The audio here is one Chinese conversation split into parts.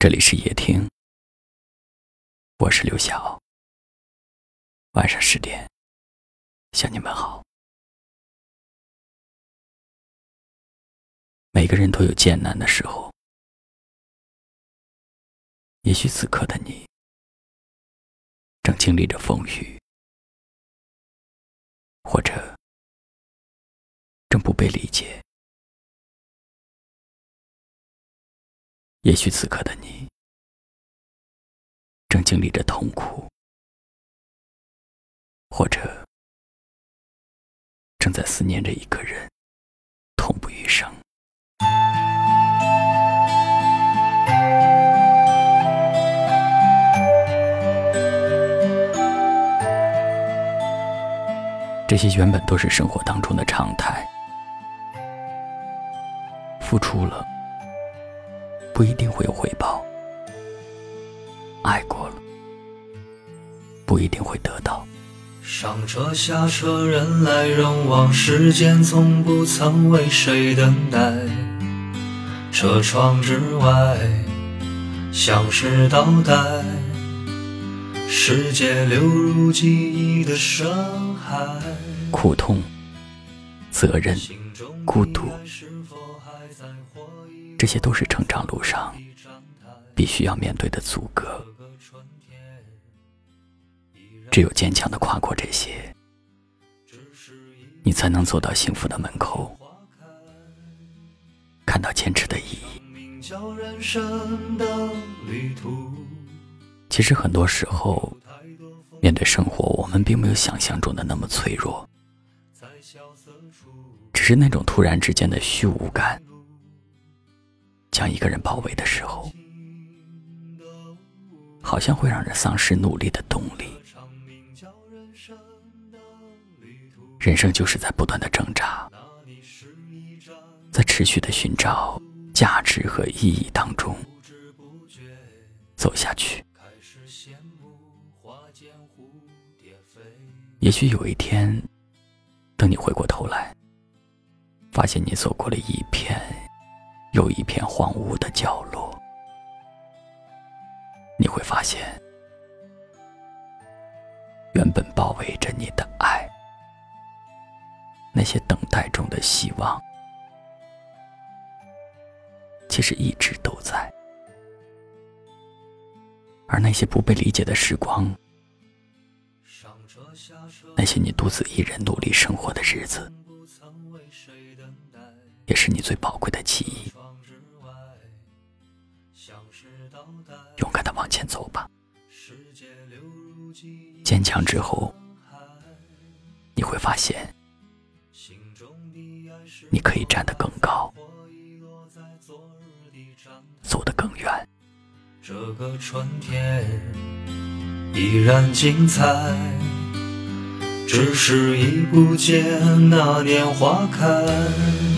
这里是夜听，我是刘晓。晚上十点，向你们好。每个人都有艰难的时候，也许此刻的你正经历着风雨，或者正不被理解。也许此刻的你正经历着痛苦，或者正在思念着一个人，痛不欲生。这些原本都是生活当中的常态，付出了。不一定会有回报，爱过了不一定会得到。上车下车，人来人往，时间从不曾为谁等待。车窗之外，像是倒带，世界流入记忆的深海。苦痛、责任、孤独。这些都是成长路上必须要面对的阻隔，只有坚强的跨过这些，你才能走到幸福的门口，看到坚持的意义。其实很多时候，面对生活，我们并没有想象中的那么脆弱，只是那种突然之间的虚无感。将一个人包围的时候，好像会让人丧失努力的动力。人生就是在不断的挣扎，在持续的寻找价值和意义当中走下去。也许有一天，等你回过头来，发现你走过了一片。有一片荒芜的角落，你会发现，原本包围着你的爱，那些等待中的希望，其实一直都在。而那些不被理解的时光，那些你独自一人努力生活的日子，也是你最宝贵的记忆。勇敢的往前走吧，坚强之后，你会发现，你可以站得更高，走得更远。这个春天依然精彩，只是已不见那年花开。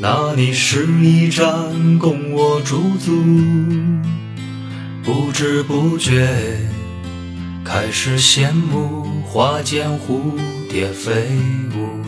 那里是一站供我驻足，不知不觉开始羡慕花间蝴蝶飞舞。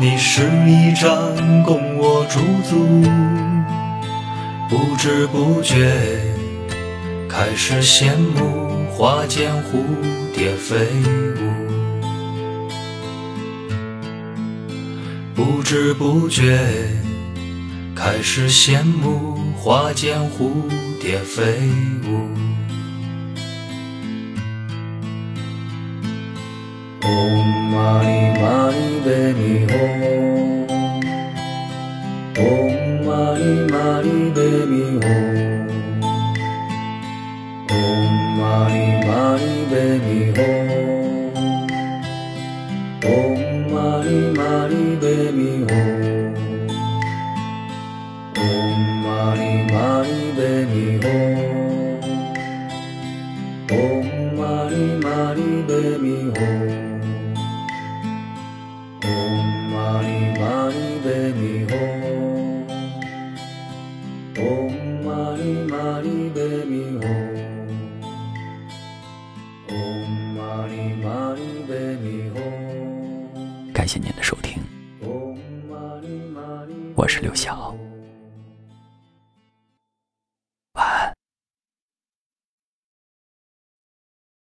你是一站供我驻足，不知不觉。开始羡慕花间蝴蝶飞舞，不知不觉开始羡慕花间蝴蝶飞舞。んまにまりべみほんまま嗡嘛呢嘛呢呗咪吽，嗡嘛呢嘛呢呗咪吽。感谢您的收听，我是刘晓。